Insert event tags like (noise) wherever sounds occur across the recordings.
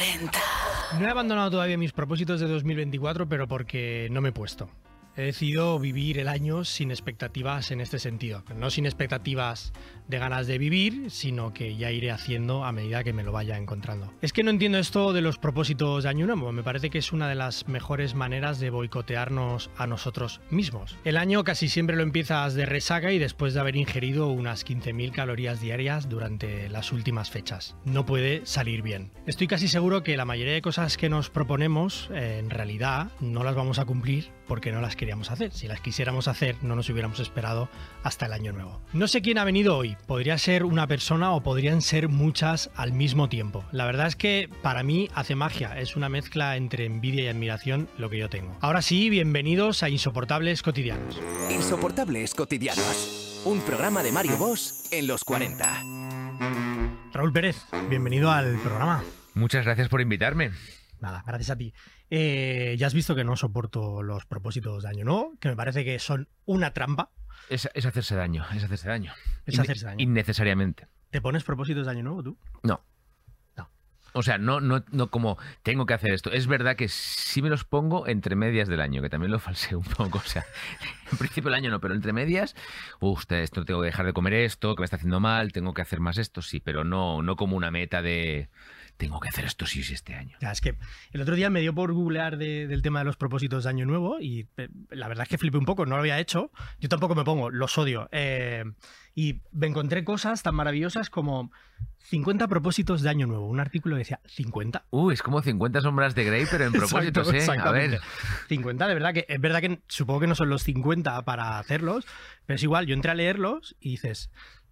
40. No he abandonado todavía mis propósitos de 2024, pero porque no me he puesto. He decidido vivir el año sin expectativas en este sentido. No sin expectativas de ganas de vivir, sino que ya iré haciendo a medida que me lo vaya encontrando. Es que no entiendo esto de los propósitos de Año Nuevo. Me parece que es una de las mejores maneras de boicotearnos a nosotros mismos. El año casi siempre lo empiezas de resaca y después de haber ingerido unas 15.000 calorías diarias durante las últimas fechas. No puede salir bien. Estoy casi seguro que la mayoría de cosas que nos proponemos, eh, en realidad, no las vamos a cumplir porque no las queríamos hacer. Si las quisiéramos hacer, no nos hubiéramos esperado hasta el año nuevo. No sé quién ha venido hoy. Podría ser una persona o podrían ser muchas al mismo tiempo. La verdad es que para mí hace magia. Es una mezcla entre envidia y admiración lo que yo tengo. Ahora sí, bienvenidos a Insoportables Cotidianos. Insoportables Cotidianos. Un programa de Mario Bosch en los 40. Raúl Pérez, bienvenido al programa. Muchas gracias por invitarme. Nada, gracias a ti. Eh, ya has visto que no soporto los propósitos de año nuevo, que me parece que son una trampa. Es, es hacerse daño, es hacerse daño. Es Inne- hacerse daño. Innecesariamente. ¿Te pones propósitos de año nuevo tú? No. No. O sea, no, no, no como tengo que hacer esto. Es verdad que sí me los pongo entre medias del año, que también lo falseo un poco. O sea, (laughs) en principio del año no, pero entre medias, uff, esto tengo que dejar de comer esto, que me está haciendo mal, tengo que hacer más esto, sí, pero no, no como una meta de tengo que hacer esto sí este año. Ya, es que el otro día me dio por googlear de- del tema de los propósitos de año nuevo y eh, la verdad es que flipé un poco, no lo había hecho. Yo tampoco me pongo, los odio. Eh, y me encontré cosas tan maravillosas como 50 propósitos de año nuevo. Un artículo que decía 50. Uy, es como 50 sombras de Grey, pero en (laughs) propósitos, Exacto, ¿eh? A ver. 50, de verdad que es verdad que supongo que no son los 50 para hacerlos, pero es igual, yo entré a leerlos y dices,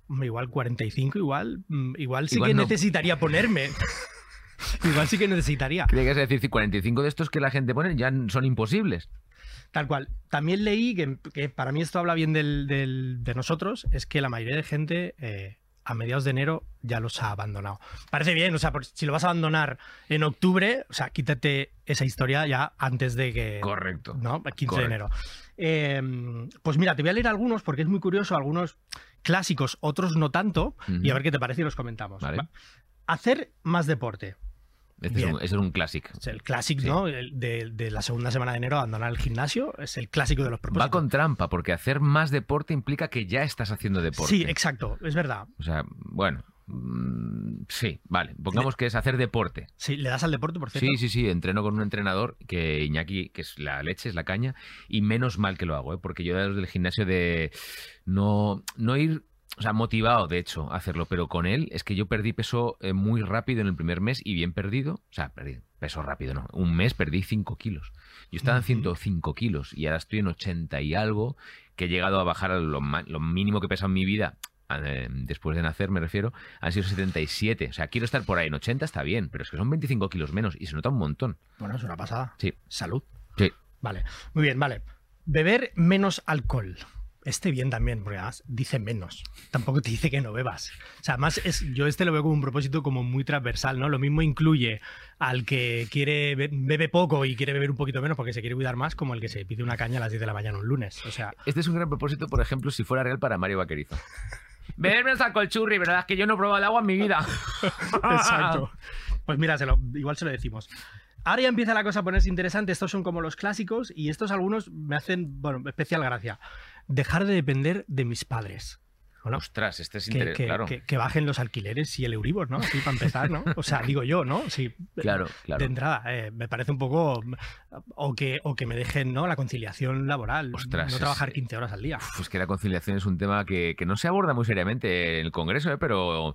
"Hombre, igual 45, igual, mm, igual sí Igual que no". necesitaría ponerme. (laughs) (laughs) igual sí que necesitaría. Creía que a decir 45 de estos que la gente pone ya son imposibles. Tal cual. También leí que, que para mí esto habla bien del- del- de nosotros, es que la mayoría de gente eh, a mediados de enero ya los ha abandonado. Parece bien, o sea, si lo vas a abandonar en octubre, o sea, quítate esa historia ya antes de que... Correcto. ¿no? 15 de enero. Eh, pues mira, te voy a leer algunos porque es muy curioso, algunos clásicos, otros no tanto, y a ver qué te parece y los comentamos. Vale. Hacer más deporte. Este es un, es un clásico. Es el clásico, Sí. ¿no? El de, de la segunda semana de enero, abandonar el gimnasio, es el clásico de los propósitos. Va con trampa, porque hacer más deporte implica que ya estás haciendo deporte. Sí, exacto, es verdad. O sea, bueno, mm, sí, vale. Pongamos que es hacer deporte. Sí, le das al deporte, por cierto. Sí, sí, sí, entreno con un entrenador que Iñaki, que es la leche, es la caña, y menos mal que lo hago, ¿eh? porque yo desde el gimnasio de no, no ir, o sea, motivado de hecho a hacerlo, pero con él es que yo perdí peso eh, muy rápido en el primer mes y bien perdido, o sea, perdí peso rápido, ¿no? Un mes perdí 5 kilos. Yo estaba en Ujú. 105 kilos y ahora estoy en 80 y algo, que he llegado a bajar a lo, mínimo que he pesado en mi vida. eh, Después de nacer, me refiero, han sido 77. O sea, quiero estar por ahí en 80, está bien, pero es que son 25 kilos menos y se nota un montón. Bueno, es una pasada. Sí. Salud. Sí. Vale, muy bien, vale. Beber menos alcohol. Este bien también, porque además dice menos. Tampoco te dice que no bebas. O sea, además es, yo este lo veo como un propósito como muy transversal, ¿no? Lo mismo incluye al que quiere be- bebe poco y quiere beber un poquito menos porque se quiere cuidar más, como el que se pide una caña a las 10 de la mañana un lunes. O sea, Este es un gran propósito, por ejemplo, si fuera real para Mario Vaquerizo. Beber menos alcohol churri, ¿verdad? Es que yo no he probado el agua en mi vida. (laughs) Exacto. Pues mira, se lo- igual se lo decimos. Ahora ya empieza la cosa a ponerse interesante. Estos son como los clásicos y estos algunos me hacen, bueno, especial gracia. Dejar de depender de mis padres. Bueno, Ostras, este es que, interesante. que- Claro, que- que bajen los alquileres y el Euribor, ¿no? Así para empezar, ¿no? O sea, digo yo, ¿no? Sí. claro, claro. De entrada, eh, me parece un poco. O que, o que me dejen, ¿no? La conciliación laboral. Ostras, no es- trabajar 15 horas al día. Pues que la conciliación es un tema que, que no se aborda muy seriamente en el Congreso, ¿eh? pero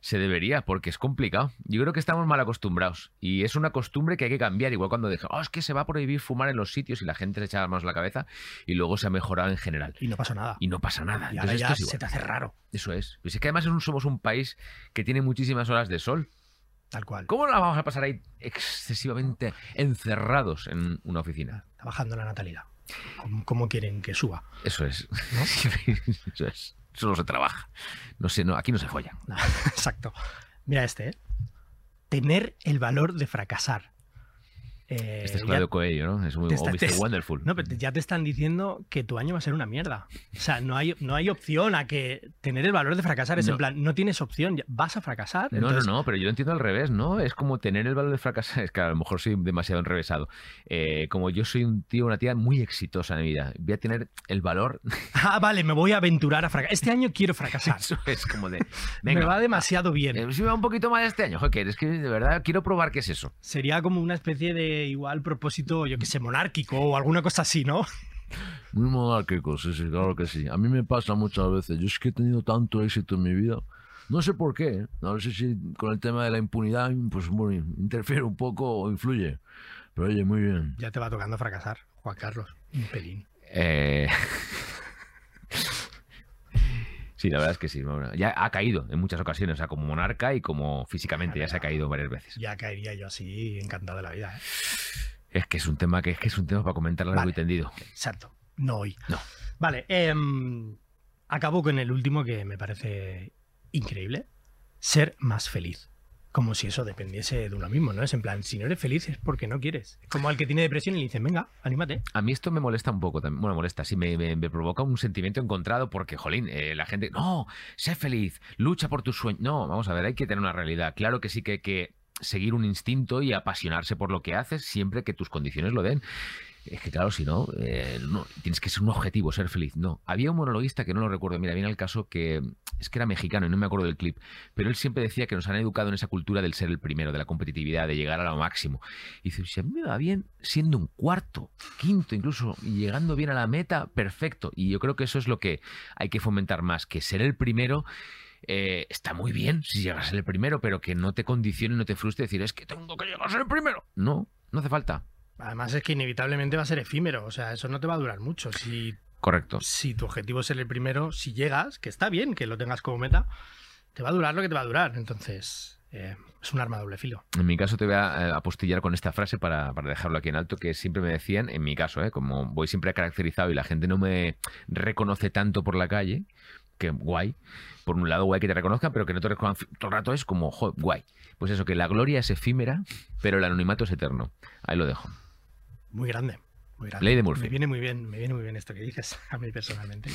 se debería, porque es complicado. Yo creo que estamos mal acostumbrados y es una costumbre que hay que cambiar. Igual cuando dije, oh, es que se va a prohibir fumar en los sitios y la gente se echa las manos a la cabeza y luego se ha mejorado en general. Y no pasó nada. Y no pasa nada. Y ahora ya esto es se te hace raro. Eso es. Pues es que además somos un país que tiene muchísimas horas de sol. Tal cual. ¿Cómo la vamos a pasar ahí excesivamente encerrados en una oficina? Está bajando la natalidad. ¿Cómo, cómo quieren que suba? Eso es. (laughs) Eso es. Solo se trabaja. No sé, no, aquí no se folla. No, (laughs) Exacto. Mira este, ¿eh? Tener el valor de fracasar. Eh, Este es ya- Claudio Coelho, ¿no? Es muy está- Mr. te- Wonderful. No, pero ya te están diciendo que tu año va a ser una mierda. O sea, no hay, no hay opción a que tener el valor de fracasar. Es No. en plan, no tienes opción, vas a fracasar. No, entonces- no, no, pero yo lo entiendo al revés, ¿no? Es como tener el valor de fracasar. (laughs) Es que a lo mejor soy demasiado enrevesado. Eh, como yo soy un tío, una tía muy exitosa en mi vida, voy a tener el valor. (laughs) Ah, vale, me voy a aventurar a fracasar. Este año quiero fracasar. Eso es como de. (laughs) me va demasiado bien. eh, si me va un poquito mal este año, joder, es que de verdad quiero probar qué es eso. Sería como una especie de igual propósito, yo que sé, monárquico o alguna cosa así, ¿no? Muy monárquico, sí, sí, claro que sí. A mí me pasa muchas veces. Yo es que he tenido tanto éxito en mi vida. No sé por qué. No sé si con el tema de la impunidad, pues bueno, interfiere un poco o influye. Pero oye, muy bien. Ya te va tocando fracasar, Juan Carlos. Un pelín. Eh, (laughs) Sí, la verdad es que sí. Ya ha caído en muchas ocasiones, o sea, como monarca y como físicamente, ya se ha caído varias veces. Ya caería yo así, encantado de la vida. ¿eh? Es que es un tema que es que es un tema para comentar largo Vale. y tendido. Exacto. No hoy. No. Vale, em, acabo con el último que me parece increíble. Ser más feliz. Como si eso dependiese de uno mismo, ¿no? Es en plan, si no eres feliz es porque no quieres. Es como al que tiene depresión y le dicen, venga, anímate. A mí esto me molesta un poco también. Bueno, molesta, sí, me provoca un sentimiento encontrado porque, jolín, eh, la gente, no, sé feliz, lucha por tus sueños. No, vamos a ver, hay que tener una realidad. Claro que sí que hay que seguir un instinto y apasionarse por lo que haces siempre que tus condiciones lo den. Es que claro, si no, eh, no, tienes que ser un objetivo, ser feliz. No, había un monologuista que no lo recuerdo, mira, viene el caso que es que era mexicano y no me acuerdo del clip, pero él siempre decía que nos han educado en esa cultura del ser el primero, de la competitividad, de llegar a lo máximo. Y dice, si a mí me va bien siendo un cuarto, quinto incluso, llegando bien a la meta, perfecto. Y yo creo que eso es lo que hay que fomentar más, que ser el primero eh, está muy bien si llegas a ser el primero, pero que no te condicione, no te frustre decir, es que tengo que llegar a ser el primero. No, no hace falta. Además es que inevitablemente va a ser efímero, o sea, eso no te va a durar mucho. Si, Correcto. si tu objetivo es ser el primero, si llegas, que está bien que lo tengas como meta, te va a durar lo que te va a durar. Entonces, eh, es un arma de doble filo. En mi caso te voy a eh, apostillar con esta frase para, para dejarlo aquí en alto, que siempre me decían, en mi caso, ¿eh? como voy siempre caracterizado y la gente no me reconoce tanto por la calle, que guay. Por un lado, guay que te reconozcan, pero que no te reconozcan todo el rato es como, jo, guay. Pues eso, que la gloria es efímera, pero el anonimato es eterno. Ahí lo dejo. Muy grande. Muy grande. Ley de Murphy. Me viene muy bien, me viene muy bien esto que dices, (laughs) a mí personalmente.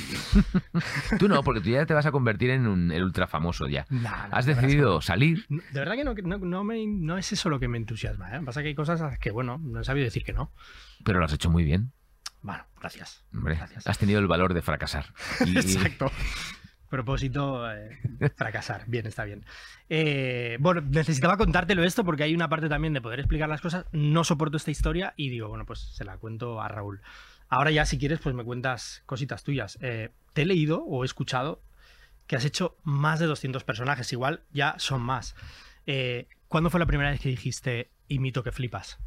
(laughs) Tú no, porque tú ya te vas a convertir en un, el ultra famoso ya. No, Has decidido salir. De verdad que no, que no, no me- no es eso lo que me entusiasma. ¿eh? Pasa que hay cosas a las que, bueno, no he sabido decir que no. pero lo has hecho muy bien. Bueno, gracias. Hombre, Gracias. has tenido el valor de fracasar. (laughs) Y- Exacto. (laughs) Propósito, eh, fracasar. Bien, está bien. Eh, bueno, necesitaba contártelo esto porque hay una parte también de poder explicar las cosas. No soporto esta historia y digo, bueno, pues se la cuento a Raúl. Ahora ya, si quieres, pues me cuentas cositas tuyas. Eh, te he leído o he escuchado que has hecho más de 200 personajes. Igual ya son más. Eh, ¿Cuándo fue la primera vez que dijiste imito que flipas?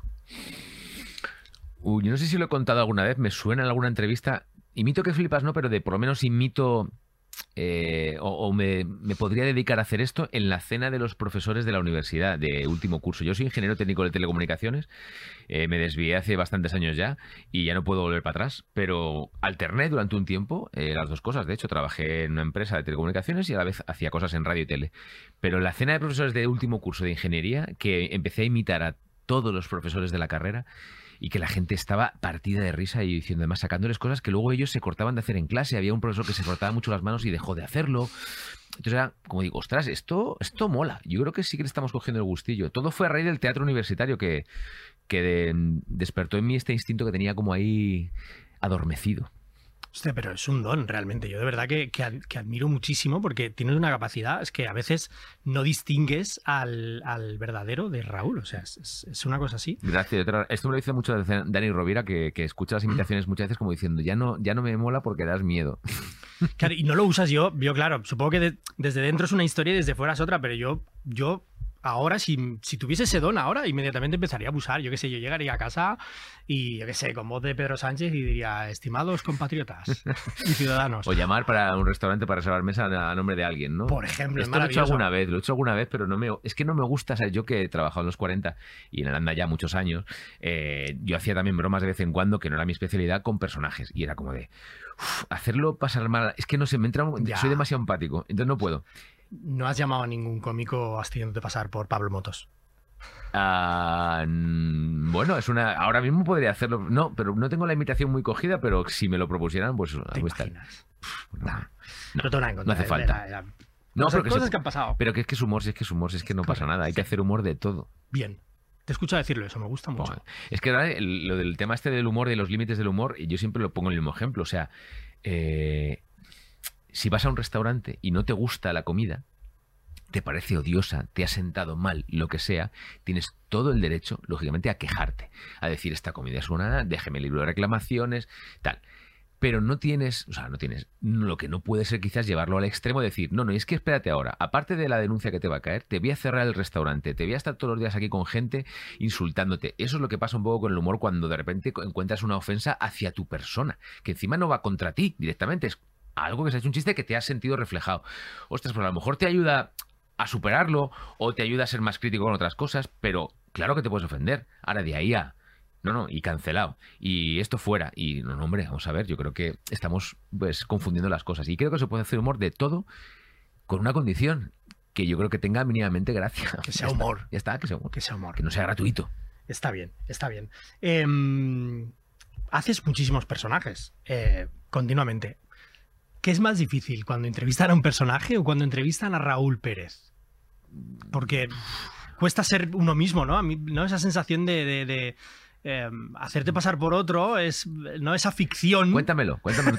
Yo no sé si lo he contado alguna vez, me suena en alguna entrevista. Imito que flipas, no, pero de por lo menos imito. eh, o me, me podría dedicar a hacer esto en la cena de los profesores de la universidad de último curso. Yo soy ingeniero técnico de telecomunicaciones, eh, me desvié hace bastantes años ya y ya no puedo volver para atrás, pero alterné durante un tiempo eh, las dos cosas. De hecho, trabajé en una empresa de telecomunicaciones y a la vez hacía cosas en radio y tele. Pero la cena de profesores de último curso de ingeniería, que empecé a imitar a todos los profesores de la carrera, y que la gente estaba partida de risa y diciendo además sacándoles cosas que luego ellos se cortaban de hacer en clase. Había un profesor que se cortaba mucho las manos y dejó de hacerlo. Entonces era como digo, ostras, esto, esto mola. Yo creo que sí que le estamos cogiendo el gustillo. Todo fue a raíz del teatro universitario que, que de- despertó en mí este instinto que tenía como ahí adormecido. Hostia, pero es un don realmente. Yo de verdad que, que ad- que admiro muchísimo porque tienes una capacidad, es que a veces no distingues al, al verdadero de Raúl. O sea, es, una cosa así. Gracias. Esto me lo dice mucho Dani Rovira, que, que escucha las imitaciones muchas veces como diciendo, ya no, ya no me mola porque das miedo. Claro, y no lo usas yo, yo claro, supongo que de- desde dentro es una historia y desde fuera es otra, pero yo, yo ahora, si, si tuviese ese don ahora, inmediatamente empezaría a abusar. Yo qué sé, yo llegaría a casa y, yo qué sé, con voz de Pedro Sánchez y diría, estimados compatriotas y ciudadanos. O llamar para un restaurante para reservar mesa a nombre de alguien, ¿no? Por ejemplo, es Esto lo he hecho alguna vez, lo he hecho alguna vez, pero no me, es que no me gusta. Yo que he trabajado en los 40 y en Aranda ya muchos años, eh, yo hacía también bromas de vez en cuando, que no era mi especialidad, con personajes. Y era como de, uf, hacerlo pasar mal, es que no sé, me entra, un- Ya. soy demasiado empático, entonces no puedo. No has llamado a ningún cómico haciéndote pasar por Pablo Motos. Ah, mm, bueno, es una. Ahora mismo podría hacerlo. No, pero no tengo la imitación muy cogida, pero si me lo propusieran, pues ¿Te ahí está. imaginas? No, Nah, no No hace falta. No, cosas, pero que, cosas se- que han pasado. pero que es que es humor, si es que es humor, si es que no pasa nada. Hay que hacer humor de todo. Bien. Te escucho decirlo eso, me gusta mucho. Bueno, es que lo del tema este del humor, de los límites del humor, yo siempre lo pongo en el mismo ejemplo. O sea, eh, si vas a un restaurante y no te gusta la comida, te parece odiosa, te ha sentado mal, lo que sea, tienes todo el derecho, lógicamente, a quejarte, a decir esta comida es una, déjeme el libro de reclamaciones, tal. Pero no tienes, o sea, no tienes, lo que no puede ser quizás llevarlo al extremo, decir, no, no, es que espérate ahora, aparte de la denuncia que te va a caer, te voy a cerrar el restaurante, te voy a estar todos los días aquí con gente insultándote. Eso es lo que pasa un poco con el humor cuando de repente encuentras una ofensa hacia tu persona, que encima no va contra ti directamente, es algo que se ha hecho un chiste que te has sentido reflejado. Ostras, pues a lo mejor te ayuda a superarlo o te ayuda a ser más crítico con otras cosas, pero claro que te puedes ofender. Ahora de ahí a... No, no, y cancelado. Y esto fuera. Y no, no, hombre, vamos a ver, yo creo que estamos pues confundiendo las cosas. Y creo que se puede hacer humor de todo con una condición, que yo creo que tenga mínimamente gracia. Que sea (laughs) Ya está, humor. ya está, que sea humor. Que sea humor. Que no sea gratuito. Está bien, está bien. Em, haces muchísimos personajes eh, continuamente. ¿Qué es más difícil, cuando entrevistan a un personaje o cuando entrevistan a Raúl Pérez? Porque cuesta ser uno mismo, ¿no? A mí, ¿no? Esa sensación de, de- de, em, hacerte pasar por otro, es, ¿no? Esa ficción. Cuéntamelo, cuéntamelo.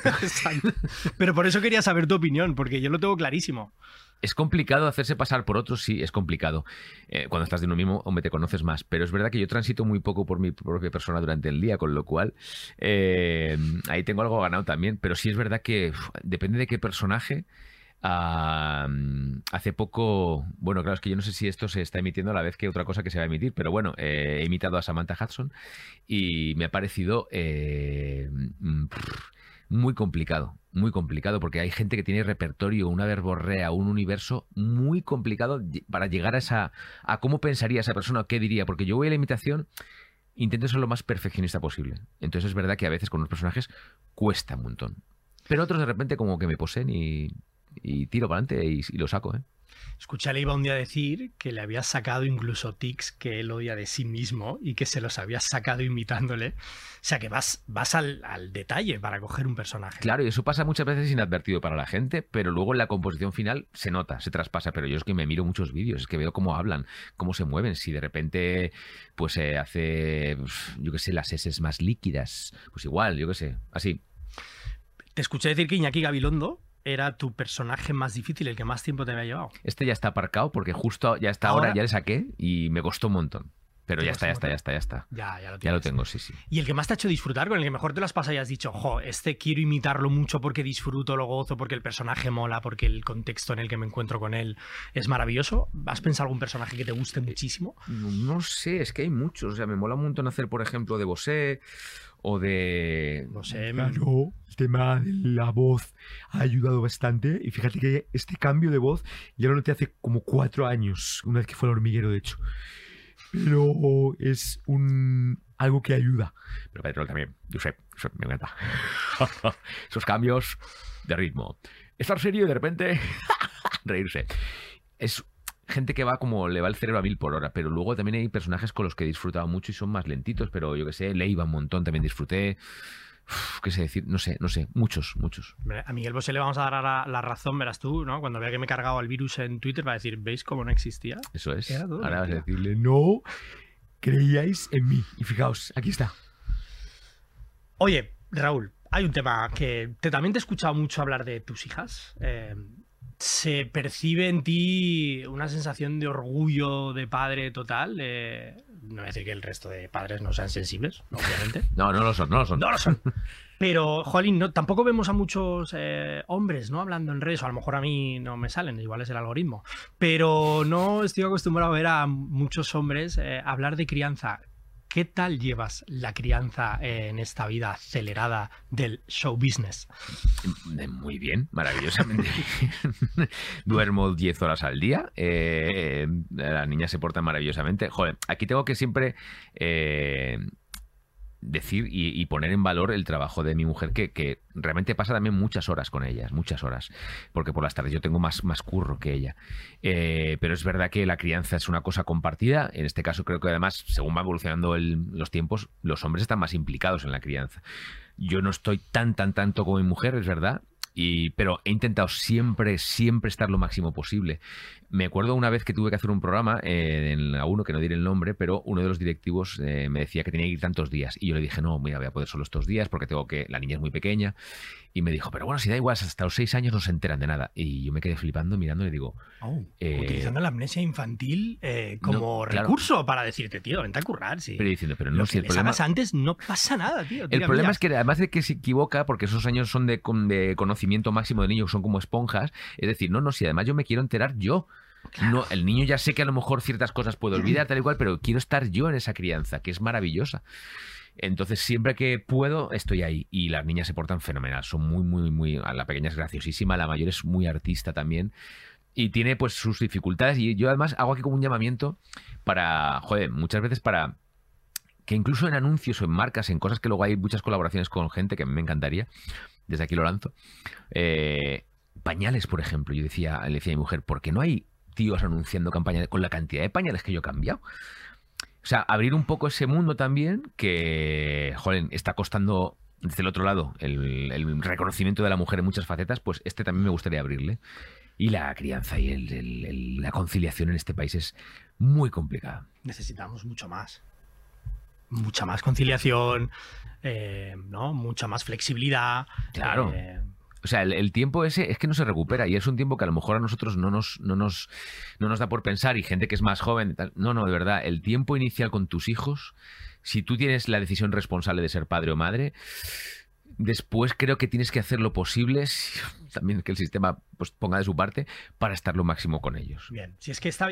(laughs) Pero por eso quería saber tu opinión, porque yo lo tengo clarísimo. Es complicado hacerse pasar por otros, sí, es complicado. Eh, cuando estás de uno mismo, hombre, te conoces más. Pero es verdad que yo transito muy poco por mi propia persona durante el día, con lo cual eh, ahí tengo algo ganado también. Pero sí es verdad que depende de qué personaje. hace poco, bueno, claro, es que yo no sé si esto se está emitiendo a la vez que otra cosa que se va a emitir, pero bueno, eh, he imitado a Samantha Hudson y me ha parecido eh, mm, muy complicado, muy complicado, porque hay gente que tiene repertorio, una verborrea, un universo muy complicado para llegar a esa, a cómo pensaría esa persona, qué diría, porque yo voy a la imitación, intento ser lo más perfeccionista posible. Entonces es verdad que a veces con los personajes cuesta un montón. Pero otros de repente como que me poseen y, y tiro para adelante y, y lo saco, ¿eh? Escuché a Leiva un día decir que le habías sacado incluso tics que él odia de sí mismo y que se los habías sacado imitándole. O sea que vas, vas al, al detalle para coger un personaje. Claro, y eso pasa muchas veces inadvertido para la gente, pero luego en la composición final se nota, se traspasa. Pero yo es que me miro muchos vídeos, es que veo cómo hablan, cómo se mueven. Si de repente, pues se hace, pues, yo qué sé, las S más líquidas, pues igual, yo qué sé, así. Te escuché decir que Iñaki Gabilondo era tu personaje más difícil, el que más tiempo te había llevado. Este ya está aparcado porque justo ya está ahora, Ahora- ya le saqué y me costó un montón. Pero ya está, ya está, ya está, ya está. Ya, ya lo Ya lo tengo, sí, sí. Y el que más te ha hecho disfrutar, con el que mejor te lo has pasado y has dicho, jo, este quiero imitarlo mucho porque disfruto, lo gozo, porque el personaje mola, porque el contexto en el que me encuentro con él es maravilloso. ¿Has pensado algún personaje que te guste muchísimo? No, no sé, es que hay muchos. O sea, me mola un montón hacer, por ejemplo, de Bosé o de. No sé, Claro, el tema de la voz ha ayudado bastante. Y fíjate que este cambio de voz ya lo noté hace como cuatro años, una vez que fue al hormiguero, de hecho. Pero es un algo que ayuda. Pero Pedro también, Josep, Josep, me encanta. (laughs) Esos cambios de ritmo. Estar serio y de repente (laughs) reírse. Es gente que va como le va el cerebro a mil por hora, pero luego también hay personajes con los que he disfrutado mucho y son más lentitos, pero yo que sé, Leiva un montón también disfruté. Uf, ¿Qué sé decir? No sé, no sé. Muchos, muchos. A Miguel Bosé le vamos a dar ahora la razón, verás tú, ¿no? Cuando vea que me he cargado el virus en Twitter va a decir, ¿veis cómo no existía? Eso es. Ahora vas a decirle, No creíais en mí. Y fijaos, aquí está. Oye, Raúl, hay un tema que te, también te he escuchado mucho hablar de tus hijas. Eh, ¿Se percibe en ti una sensación de orgullo de padre total? Eh, no voy a decir que el resto de padres no sean sensibles, (laughs) obviamente. No, no lo son, no lo son. No lo son. (laughs) Pero, Jolín, no, tampoco vemos a muchos eh, hombres ¿no? hablando en redes, o a lo mejor a mí no me salen, igual es el algoritmo. Pero no estoy acostumbrado a ver a muchos hombres eh, hablar de crianza. ¿Qué tal llevas la crianza eh, en esta vida acelerada del show business? Eh, Muy bien, maravillosamente. (laughs) Duermo 10 horas al día. eh, las niñas se portan maravillosamente. Joder, aquí tengo que siempre eh, decir y, poner en valor el trabajo de mi mujer, que, realmente pasa también muchas horas con ellas, muchas horas, porque por las tardes yo tengo más, más curro que ella. Eh, pero es verdad que la crianza es una cosa compartida, en este caso creo que además, según va evolucionando el- los tiempos, los hombres están más implicados en la crianza. Yo no estoy tan, tan, tanto como mi mujer, es verdad, y, pero he intentado siempre, siempre estar lo máximo posible. Me acuerdo una vez que tuve que hacer un programa eh, en la 1, que no diré el nombre, pero uno de los directivos eh, me decía que tenía que ir tantos días. Y yo le dije, no, mira, voy a poder solo estos días porque tengo que. La niña es muy pequeña. Y me dijo, pero bueno, si da igual, hasta los seis años no se enteran de nada. Y yo me quedé flipando mirando y digo, Eh, Utilizando la amnesia infantil eh, como no, claro. recurso para decirte, tío, vente a currar, sí. pero diciendo, pero no, Lo si que el les problema. hagas antes no pasa nada, tío. El problema mira. es que además de que se equivoca, porque esos años son de, de conocimiento máximo de niños, son como esponjas, es decir, no, no, si además yo me quiero enterar yo. No, el niño ya sé que a lo mejor ciertas cosas puedo olvidar, (laughs) tal y cual, pero quiero estar yo en esa crianza, que es maravillosa. Entonces, siempre que puedo, estoy ahí. Y las niñas se portan fenomenal. Son muy, muy, muy. La pequeña es graciosísima, la mayor es muy artista también. Y tiene pues sus dificultades. Y yo además hago aquí como un llamamiento para. Joder, muchas veces para que incluso en anuncios o en marcas, en cosas que luego hay muchas colaboraciones con gente que me encantaría, desde aquí lo lanzo, eh, pañales, por ejemplo, yo decía, le decía a mi mujer, ¿por qué no hay tíos anunciando campañas con la cantidad de pañales que yo he cambiado? O sea, abrir un poco ese mundo también que, joder, está costando desde el otro lado el, el reconocimiento de la mujer en muchas facetas, pues este también me gustaría abrirle. Y la crianza y el- el- el- la conciliación en este país es muy complicada. Necesitamos mucho más. Mucha más conciliación, eh, ¿no? Mucha más flexibilidad. Claro. eh, O sea, el, tiempo ese es que no se recupera y es un tiempo que a lo mejor a nosotros no nos, no nos, no nos da por pensar y gente que es más joven. No, no, de verdad, el tiempo inicial con tus hijos, si tú tienes la decisión responsable de ser padre o madre, después creo que tienes que hacer lo posible, si- también que el sistema pues, ponga de su parte, para estar lo máximo con ellos. Bien, si es que esta,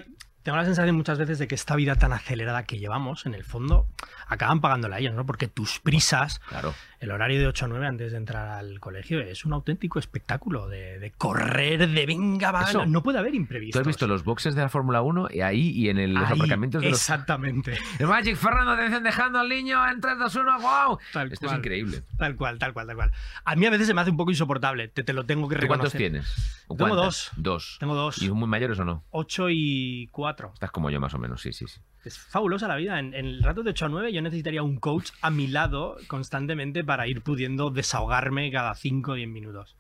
tengo la sensación muchas veces de que esta vida tan acelerada que llevamos, en el fondo, acaban pagándola ellos, ¿no? Porque tus prisas, Claro. el horario de 8 a 9 antes de entrar al colegio, es un auténtico espectáculo de, de correr, de venga, va, Eso. no, puede haber Tú imprevistos. has visto los boxes de la Fórmula 1 y ahí y en el- los Ahí, aparcamientos de los... Exactamente. (laughs) El Magic Fernando, atención, dejando al niño en 3, 2, 1, wow. Tal Esto cual. es increíble. Tal cual, tal cual, tal cual. A mí a veces se me hace un poco insoportable, te, te lo tengo que ¿Tú cuántos reconocer. tienes? ¿O Tengo cuántas? dos. Dos. Tengo dos, ¿Y son muy mayores o no? 8 y 4. Estás como yo más o menos, sí, sí. sí. Es fabulosa la vida. En, en el rato de 8 a 9 yo necesitaría un coach a mi lado constantemente para ir pudiendo desahogarme cada 5 o 10 minutos.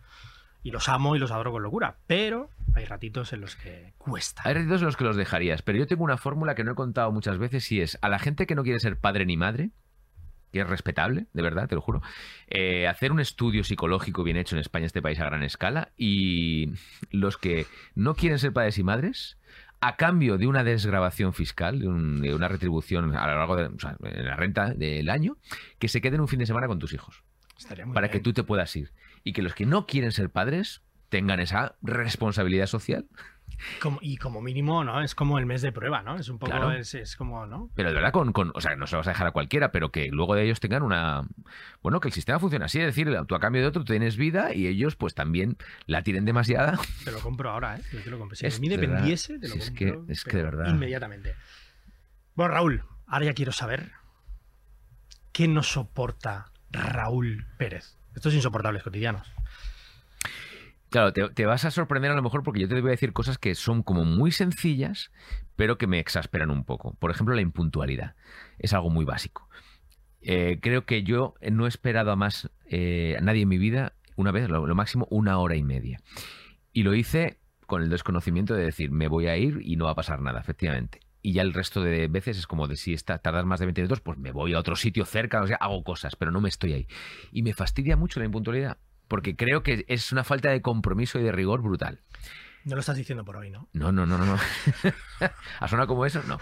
Y los amo y los adoro con locura. Pero hay ratitos en los que cuesta. Hay ratitos en los que los dejarías, pero yo tengo una fórmula que no he contado muchas veces y es a la gente que no quiere ser padre ni madre, que es respetable, de verdad, te lo juro, eh, hacer un estudio psicológico bien hecho en España, este país a gran escala, y los que no quieren ser padres y madres, a cambio de una desgrabación fiscal, de, un- de una retribución a lo largo de o sea, en la renta del año, que se queden un fin de semana con tus hijos. Estaría muy para que tú te puedas ir. Y que los que no quieren ser padres tengan esa responsabilidad social. Como- y como mínimo, ¿no? Es como el mes de prueba, ¿no? Es un poco. Claro. Es, es como, ¿no? Pero de verdad, con, con- o sea, no se lo vas a dejar a cualquiera, pero que luego de ellos tengan una. Bueno, que el sistema funcione así, es decir, tú a cambio de otro tienes vida y ellos, pues también la tienen demasiada. Te lo compro ahora, ¿eh? Yo te lo compro. Si Es de mí de verdad. dependiese, te lo Si es compro. que- es que de verdad. Inmediatamente. Bueno, Raúl, ahora ya quiero saber. ¿Qué no soporta Raúl Pérez? Estos insoportables cotidianos. Claro, te, vas a sorprender a lo mejor porque yo te voy a decir cosas que son como muy sencillas, pero que me exasperan un poco. Por ejemplo, la impuntualidad. Es algo muy básico. Eh, creo que yo no he esperado a más eh, a nadie en mi vida, una vez, lo, lo máximo, una hora y media. Y lo hice con el desconocimiento de decir, me voy a ir y no va a pasar nada, efectivamente. Y ya el resto de veces es como de si está, tardas más de 20 minutos, pues me voy a otro sitio cerca, o sea, hago cosas, pero no me estoy ahí. Y me fastidia mucho la impuntualidad, porque creo que es una falta de compromiso y de rigor brutal. No lo estás diciendo por hoy, ¿no? No, no, no, no. no. (laughs) ¿Ha sonado como eso? No.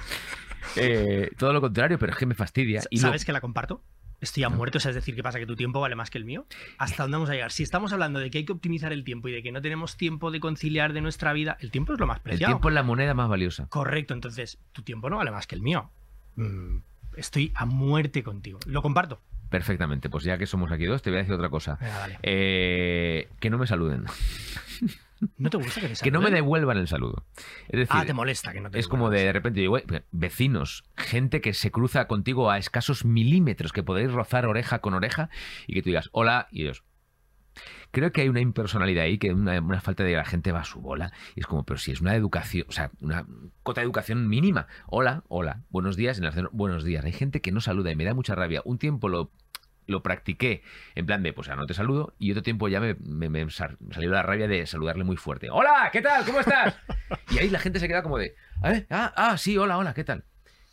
Eh, todo lo contrario, pero es que me fastidia. Y lo- ¿Sabes que la comparto? Estoy a muerto, o sea, es decir, ¿qué pasa? ¿Que tu tiempo vale más que el mío? ¿Hasta dónde vamos a llegar? Si estamos hablando de que hay que optimizar el tiempo y de que no tenemos tiempo de conciliar de nuestra vida, el tiempo es lo más el preciado. tiempo es la moneda más valiosa. Correcto, entonces tu tiempo no vale más que el mío. Mm, estoy a muerte contigo. Lo comparto. Perfectamente. Pues ya que somos aquí dos, te voy a decir otra cosa. Eh, que no me saluden. (laughs) ¿No te gusta que te Que no me saluden? devuelvan el saludo. Es decir, Ah, te molesta que no te es como de, de repente, digo, "Güey, vecinos, gente que se cruza contigo a escasos milímetros, que podéis rozar oreja con oreja y que tú digas hola y ellos. Creo que hay una impersonalidad ahí, que una, una falta de que la gente va a su bola. Y es como, pero si es una educación, o sea, una cota de educación mínima. Hola, hola, buenos días, en el buenos días. Hay gente que no saluda y me da mucha rabia. Un tiempo lo, lo practiqué en plan de, pues ya no te saludo, y otro tiempo ya me, me- me sal- salió la rabia de saludarle muy fuerte. Hola, ¿qué tal? ¿Cómo estás? (laughs) y ahí la gente se queda como de, "¿Eh? ah, ah, sí, hola, hola, ¿qué tal?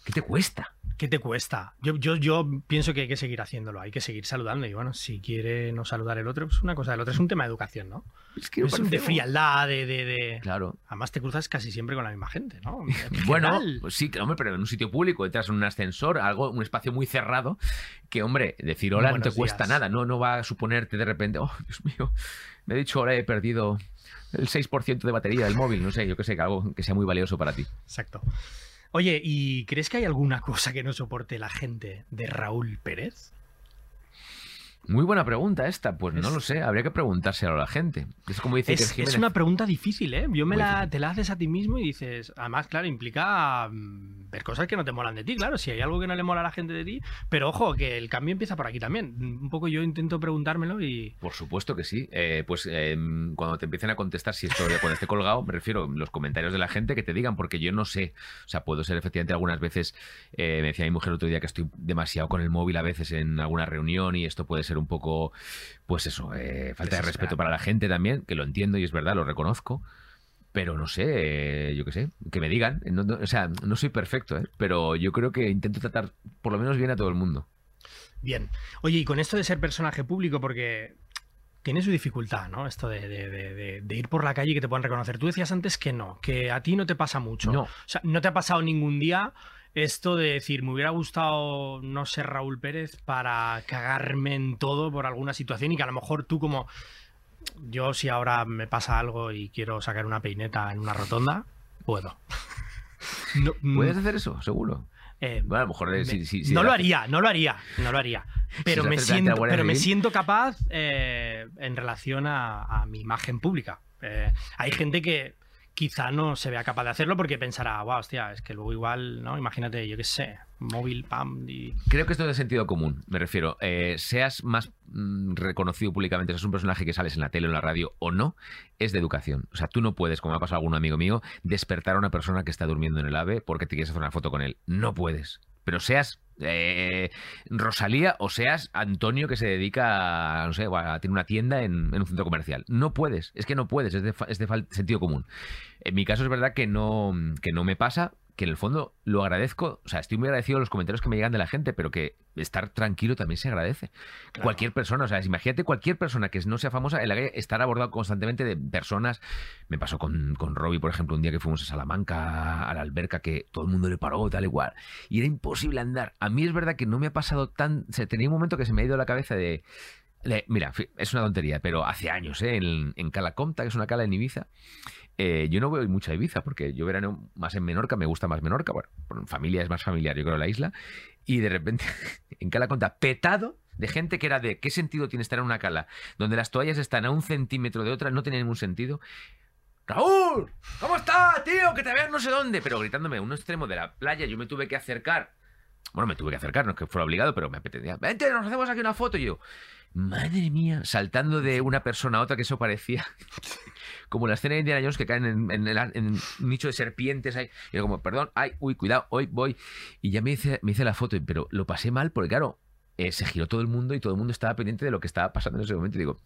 ¿Qué te cuesta? ¿Qué te cuesta? Yo, yo, yo pienso que hay que seguir haciéndolo, hay que seguir saludando. Y bueno, si quiere no saludar el otro, pues una cosa del otro. Es un tema de educación, ¿no? Es que Es de frialdad, de, de, de- Claro. Además te cruzas casi siempre con la misma gente, ¿no? (laughs) En Bueno, pues sí, hombre, pero en un sitio público, entras en un ascensor, algo, un espacio muy cerrado, que, hombre, decir hola no te cuesta días. nada, no, no va a suponerte de repente, oh, Dios mío, me he dicho hola, he perdido el 6% de batería del móvil, no sé, yo qué sé, que algo que sea muy valioso para ti. Exacto. Oye, ¿y crees que hay alguna cosa que no soporte la gente de Raúl Pérez? Muy buena pregunta esta, pues no Es- lo sé, habría que preguntárselo a la gente. Es como dice Es, es Jiménez. una pregunta difícil, ¿eh? Yo me la, te la haces a ti mismo y dices, además, claro, implica mm, ver cosas que no te molan de ti, claro, si hay algo que no le mola a la gente de ti, pero ojo, que el cambio empieza por aquí también. Un poco yo intento preguntármelo y... Por supuesto que sí. Eh, pues eh, cuando te empiecen a contestar, si esto cuando esté colgado, me refiero los comentarios de la gente que te digan, porque yo no sé. O sea, puedo ser efectivamente algunas veces, eh, me decía mi mujer el otro día que estoy demasiado con el móvil a veces en alguna reunión y esto puede ser un poco, pues eso, eh, falta de respeto para la gente también, que lo entiendo y es verdad, lo reconozco. Pero no sé, eh, yo qué sé, que me digan. No- no- o sea, no soy perfecto, ¿eh? pero yo creo que intento tratar por lo menos bien a todo el mundo. Bien. Oye, y con esto de ser personaje público, porque tiene su dificultad, ¿no? Esto de, de- de- de- de ir por la calle y que te puedan reconocer. Tú decías antes que no, que a ti no te pasa mucho. No. O sea, no te ha pasado ningún día esto de decir, me hubiera gustado no ser Raúl Pérez para cagarme en todo por alguna situación y que a lo mejor tú como... Yo si ahora me pasa algo y quiero sacar una peineta en una rotonda, puedo. No, (laughs) mm, ¿Puedes hacer eso? Seguro. eh, Bueno, a lo mejor eh, me- si- si- si no lo haría, no lo haría, no lo haría. Pero me siento, Guardia pero me Civil. siento capaz eh, en relación a, a mi imagen pública. Eh, hay gente que quizá no se vea capaz de hacerlo porque pensará, wow, hostia, es que luego igual, ¿no? Imagínate, yo qué sé, móvil, pam, y... Creo que esto es de sentido común, me refiero. eh, seas más mm, reconocido públicamente, seas un personaje que sales en la tele o en la radio o no, es de educación. O sea, tú no puedes, como ha pasado algún amigo mío, despertar a una persona que está durmiendo en el AVE porque te quieres hacer una foto con él. No puedes. Pero seas eh, Rosalía o seas Antonio que se dedica a, no sé, a tener una tienda en, un centro comercial. No puedes, es que no puedes, es de, es de sentido común. En mi caso es verdad que no, que no me pasa, que en el fondo lo agradezco, o sea, estoy muy agradecido de los comentarios que me llegan de la gente, pero que estar tranquilo también se agradece. Claro. Cualquier persona, o sea, imagínate cualquier persona que no sea famosa en la calle estar abordado constantemente de personas. Me pasó con, con Robbie, por ejemplo, un día que fuimos a Salamanca, a la alberca, que todo el mundo le paró, tal igual. Y era imposible andar. A mí es verdad que no me ha pasado tan. O sea, tenía un momento que se me ha ido la cabeza de. de- mira, es una tontería, pero hace años, ¿eh? en, en Cala Comta, que es una cala en Ibiza. Eh, yo no voy mucho Ibiza porque yo verano más en Menorca, me gusta más Menorca. Bueno, familia es más familiar, yo creo, la isla. Y de repente, (laughs) en Cala Comta, petado de gente que era de qué sentido tiene estar en una cala donde las toallas están a un centímetro de otra, no tenía ningún sentido. Raúl, ¿cómo estás, tío? Que te veas no sé dónde. Pero gritándome a un extremo de la playa, yo me tuve que acercar. Bueno, me tuve que acercar, no es que fuera obligado, pero me apetecía. Vente, nos hacemos aquí una foto. Y yo, madre mía, saltando de una persona a otra, que eso parecía (laughs) como la escena de Indiana Jones que caen en, en el- nicho de serpientes. Ahí. Y yo, como, perdón, ay, uy, cuidado, hoy voy. Y ya me hice, me hice la foto, pero lo pasé mal porque, claro, eh, se giró todo el mundo y todo el mundo estaba pendiente de lo que estaba pasando en ese momento. Y digo,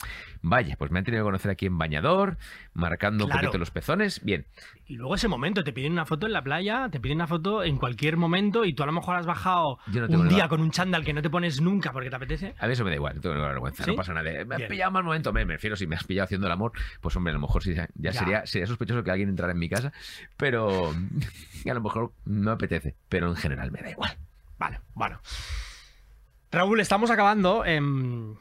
vaya, pues me han tenido que conocer aquí en bañador, marcando un Claro. poquito los pezones. Bien, Y luego ese momento, te piden una foto en la playa, te piden una foto en cualquier momento y tú a lo mejor has bajado no un día con un chándal que no te pones nunca porque te apetece. A mí eso me da igual, no tengo vergüenza, ¿Sí? no pasa nada. Me has Bien. pillado mal momento, me, refiero, si me has pillado haciendo el amor, pues hombre, a lo mejor sí, ya, ya. Sería, sería sospechoso que alguien entrara en mi casa, pero (laughs) a lo mejor no apetece, pero en general me da igual. Vale, bueno. Raúl, estamos acabando. em,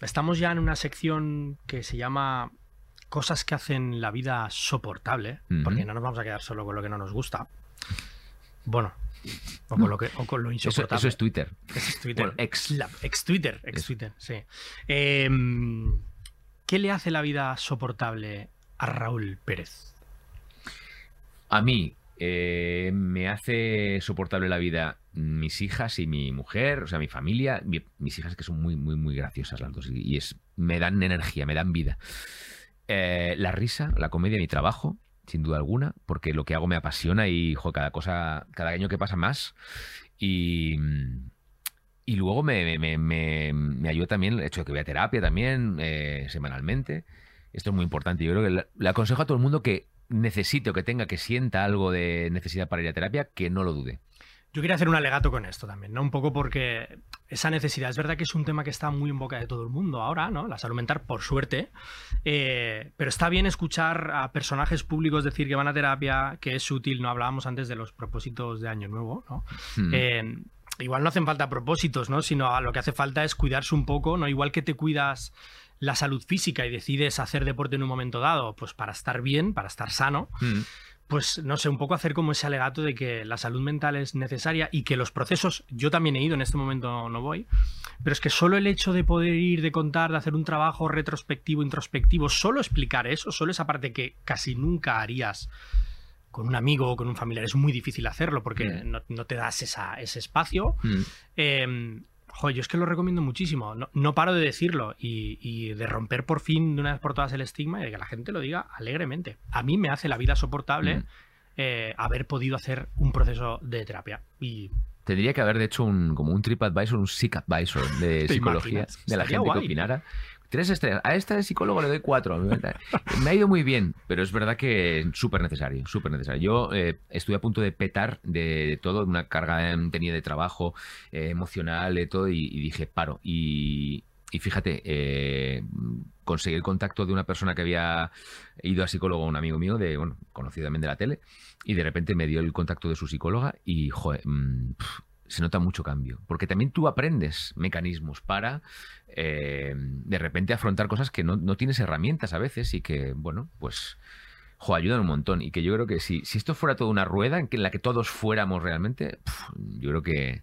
estamos ya en una sección que se llama Cosas que hacen la vida soportable, porque no nos vamos a quedar solo con lo que no nos gusta. Bueno, o con lo, que, o con lo Eso, insoportable. eso es Twitter. Ese es Twitter. Bueno, ex. La- ex Twitter, ex Eso. Twitter, sí. Em, ¿Qué le hace la vida soportable a Raúl Pérez? A mí eh, me hace soportable la vida mis hijas y mi mujer, o sea, mi familia, mi- mis hijas que son muy, muy, muy graciosas las dos y, es, me dan energía, me dan vida. Eh, la risa, la comedia, mi trabajo, sin duda alguna, porque lo que hago me apasiona y jo, cada cosa, cada año que pasa más. Y, y luego me, me- me- ayuda también el hecho de que voy a terapia también eh, semanalmente. Esto es muy importante. Yo creo que le aconsejo a todo el mundo que necesite o que tenga, que sienta algo de necesidad para ir a terapia, que no lo dude. Yo quería hacer un alegato con esto también, ¿no? Un poco porque esa necesidad, es verdad que es un tema que está muy en boca de todo el mundo ahora, ¿no? La salud mental, por suerte. Eh, pero está bien escuchar a personajes públicos decir que van a terapia, que es útil, no hablábamos antes de los propósitos de Año Nuevo, ¿no? Hmm. Eh, igual no hacen falta propósitos, ¿no? Sino a lo que hace falta es cuidarse un poco, ¿no? Igual que te cuidas la salud física y decides hacer deporte en un momento dado, pues para estar bien, para estar sano, Hmm. pues no sé, un poco hacer como ese alegato de que la salud mental es necesaria y que los procesos, yo también he ido, en este momento no voy, pero es que solo el hecho de poder ir, de contar, de hacer un trabajo retrospectivo, introspectivo, solo explicar eso, solo esa parte que casi nunca harías con un amigo o con un familiar, es muy difícil hacerlo porque Mm. no, no te das esa- ese espacio. Hmm. Eh, jo, yo es que lo recomiendo muchísimo. No, no paro de decirlo y, y de romper por fin de una vez por todas el estigma y de que la gente lo diga alegremente. A mí me hace la vida soportable Mm. eh, haber podido hacer un proceso de terapia. Y Tendría que haber, de hecho, un, como un TripAdvisor, un Sick Advisor de (laughs) ¿Te psicología, imaginas? de la Estaría gente guay. que opinara. Tres estrellas. A este psicólogo le doy cuatro. Me ha ido muy bien, pero es verdad que es súper necesario, súper necesario. Yo eh, estuve a punto de petar de, de todo, una carga tenía de trabajo, eh, emocional, de todo, y, dije, paro. Y, fíjate, eh, conseguí el contacto de una persona que había ido a psicólogo, un amigo mío, de, bueno, conocido también de la tele, y de repente me dio el contacto de su psicóloga y, joder, mm, se nota mucho cambio. Porque también tú aprendes mecanismos para eh, de repente afrontar cosas que no, no tienes herramientas a veces y que, bueno, pues jo, ayudan un montón. Y que yo creo que si, si esto fuera toda una rueda en, que, en la que todos fuéramos realmente, yo creo que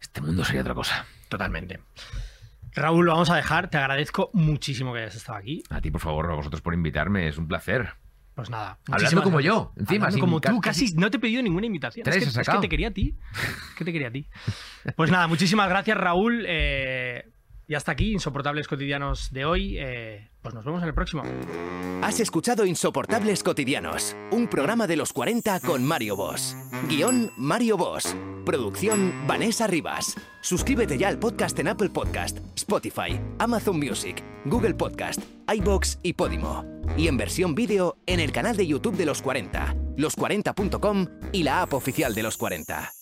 este mundo sería otra cosa. totalmente. Raúl, lo vamos a dejar. Te agradezco muchísimo que hayas estado aquí. A ti, por favor, a vosotros por invitarme, es un placer. Pues nada. Muchísimas como yo, encima, Hablando como tú, casi- no te he pedido ninguna invitación. Tres es, que, es que te quería a ti. (laughs) Es que te quería a ti. Pues nada, muchísimas gracias, Raúl. Eh, y hasta aquí, Insoportables Cotidianos de hoy. Eh, pues nos vemos en el próximo. Has escuchado Insoportables Cotidianos, un programa de los 40 con Mario Boss. Guión Mario Boss. Producción Vanessa Rivas. Suscríbete ya al podcast en Apple Podcast, Spotify, Amazon Music, Google Podcast, iBox y Podimo. Y en versión vídeo en el canal de YouTube de los 40, los40.com y la app oficial de los 40.